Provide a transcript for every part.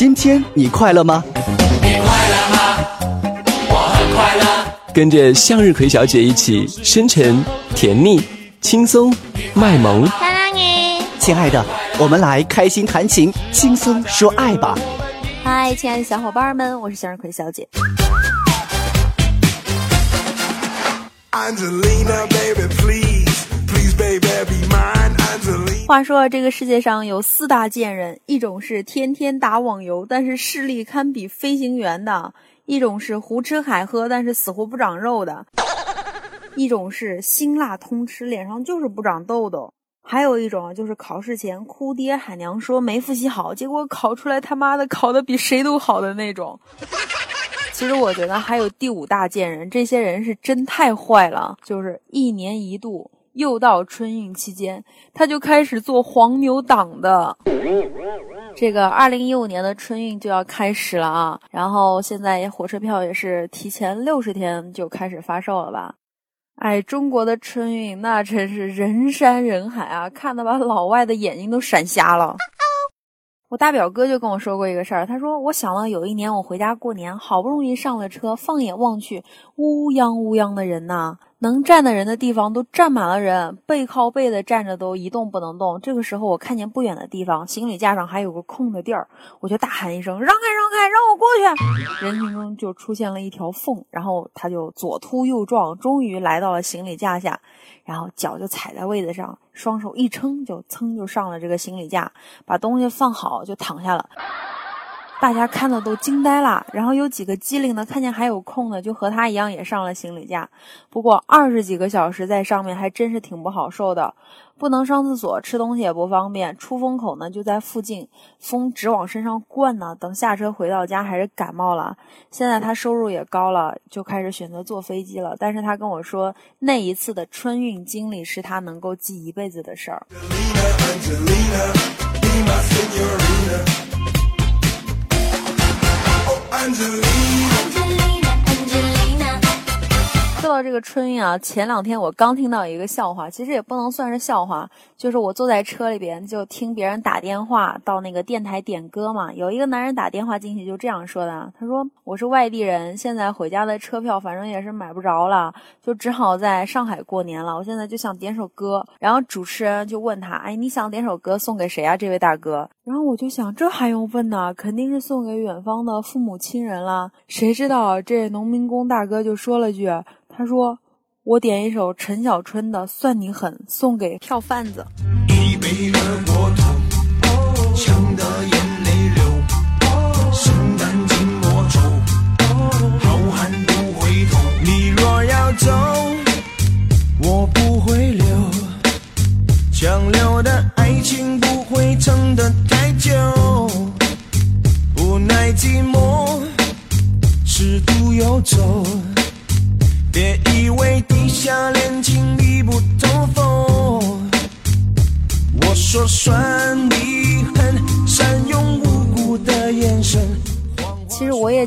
今天你快乐吗？你快乐吗？我很快乐。跟着向日葵小姐一起深沉、甜蜜、轻松、卖萌。漂亮你，亲爱的，我们来开心弹琴，轻松说爱吧。嗨，亲爱的小伙伴们，我是向日葵小姐。话说这个世界上有四大贱人，一种是天天打网游，但是视力堪比飞行员的；一种是胡吃海喝，但是死活不长肉的；一种是辛辣通吃，脸上就是不长痘痘；还有一种就是考试前哭爹喊娘说没复习好，结果考出来他妈的考的比谁都好的那种。其实我觉得还有第五大贱人，这些人是真太坏了，就是一年一度。又到春运期间，他就开始做黄牛党的。这个二零一五年的春运就要开始了啊，然后现在火车票也是提前六十天就开始发售了吧？哎，中国的春运那真是人山人海啊，看得把老外的眼睛都闪瞎了。我大表哥就跟我说过一个事儿，他说我想到有一年我回家过年，好不容易上了车，放眼望去，乌泱乌泱的人呐。能站的人的地方都站满了人，背靠背的站着都一动不能动。这个时候，我看见不远的地方行李架上还有个空的地儿，我就大喊一声：“让开，让开，让我过去！”人群中就出现了一条缝，然后他就左突右撞，终于来到了行李架下，然后脚就踩在位子上，双手一撑，就噌就上了这个行李架，把东西放好就躺下了。大家看的都惊呆了，然后有几个机灵的看见还有空的，就和他一样也上了行李架。不过二十几个小时在上面还真是挺不好受的，不能上厕所，吃东西也不方便，出风口呢就在附近，风直往身上灌呢。等下车回到家还是感冒了。现在他收入也高了，就开始选择坐飞机了。但是他跟我说，那一次的春运经历是他能够记一辈子的事儿。说这个春运啊，前两天我刚听到一个笑话，其实也不能算是笑话，就是我坐在车里边就听别人打电话到那个电台点歌嘛。有一个男人打电话进去就这样说的：“他说我是外地人，现在回家的车票反正也是买不着了，就只好在上海过年了。我现在就想点首歌。”然后主持人就问他：“哎，你想点首歌送给谁啊？这位大哥？”然后我就想，这还用问呢？肯定是送给远方的父母亲人了。谁知道这农民工大哥就说了句。他说：“我点一首陈小春的《算你狠》，送给票贩子。”一杯热过头，呛得眼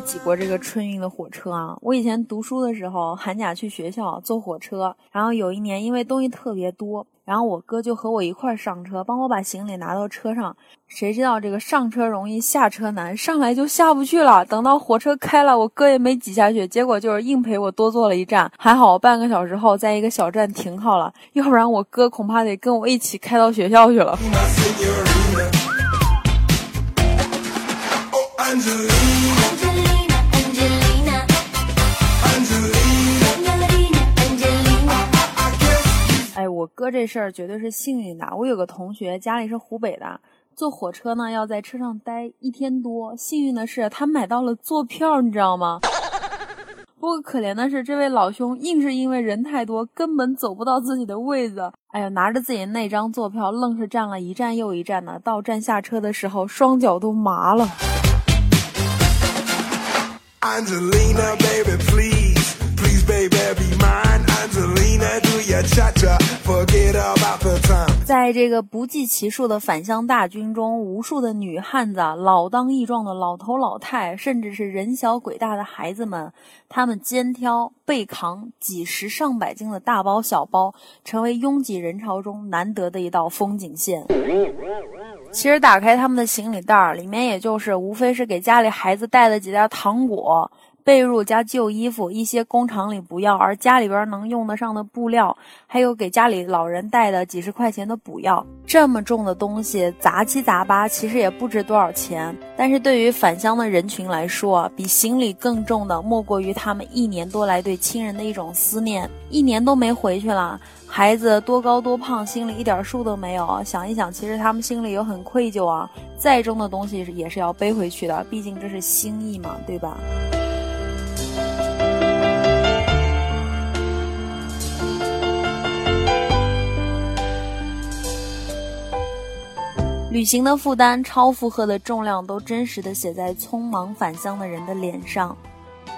挤过这个春运的火车啊！我以前读书的时候，寒假去学校坐火车，然后有一年因为东西特别多，然后我哥就和我一块上车，帮我把行李拿到车上。谁知道这个上车容易下车难，上来就下不去了。等到火车开了，我哥也没挤下去，结果就是硬陪我多坐了一站。还好半个小时后在一个小站停好了，要不然我哥恐怕得跟我一起开到学校去了。哥这事儿绝对是幸运的。我有个同学家里是湖北的，坐火车呢要在车上待一天多。幸运的是他买到了坐票，你知道吗？不过可怜的是，这位老兄硬是因为人太多，根本走不到自己的位子。哎呀，拿着自己那张坐票，愣是站了一站又一站的。到站下车的时候，双脚都麻了。Angelina, baby, please, 在这个不计其数的返乡大军中，无数的女汉子、老当益壮的老头老太，甚至是人小鬼大的孩子们，他们肩挑背扛几十上百斤的大包小包，成为拥挤人潮中难得的一道风景线。其实打开他们的行李袋儿，里面也就是无非是给家里孩子带的几袋糖果。被褥加旧衣服，一些工厂里不要而家里边能用得上的布料，还有给家里老人带的几十块钱的补药。这么重的东西，杂七杂八，其实也不值多少钱。但是对于返乡的人群来说，比行李更重的，莫过于他们一年多来对亲人的一种思念。一年都没回去了，孩子多高多胖，心里一点数都没有。想一想，其实他们心里又很愧疚啊。再重的东西也是要背回去的，毕竟这是心意嘛，对吧？旅行的负担、超负荷的重量，都真实的写在匆忙返乡的人的脸上。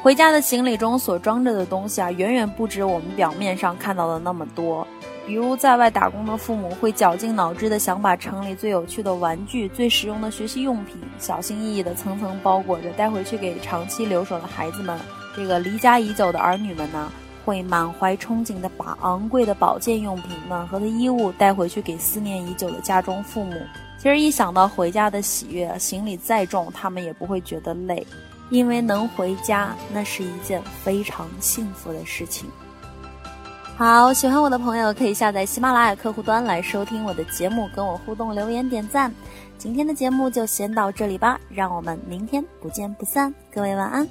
回家的行李中所装着的东西啊，远远不止我们表面上看到的那么多。比如在外打工的父母，会绞尽脑汁的想把城里最有趣的玩具、最实用的学习用品，小心翼翼的层层包裹着带回去给长期留守的孩子们。这个离家已久的儿女们呢，会满怀憧憬的把昂贵的保健用品、暖和的衣物带回去给思念已久的家中父母。其实一想到回家的喜悦，行李再重，他们也不会觉得累，因为能回家，那是一件非常幸福的事情。好，喜欢我的朋友可以下载喜马拉雅客户端来收听我的节目，跟我互动、留言、点赞。今天的节目就先到这里吧，让我们明天不见不散。各位晚安。